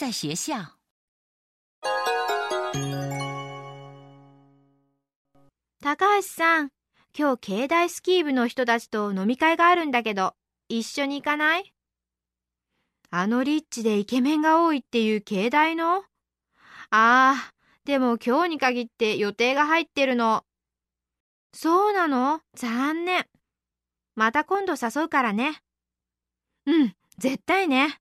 在学校。高橋さん、今日境内スキー部の人たちと飲み会があるんだけど、一緒に行かない？あのリッチでイケメンが多いっていう境内の？ああ、でも今日に限って予定が入ってるの。そうなの？残念。また今度誘うからね。うん、絶対ね。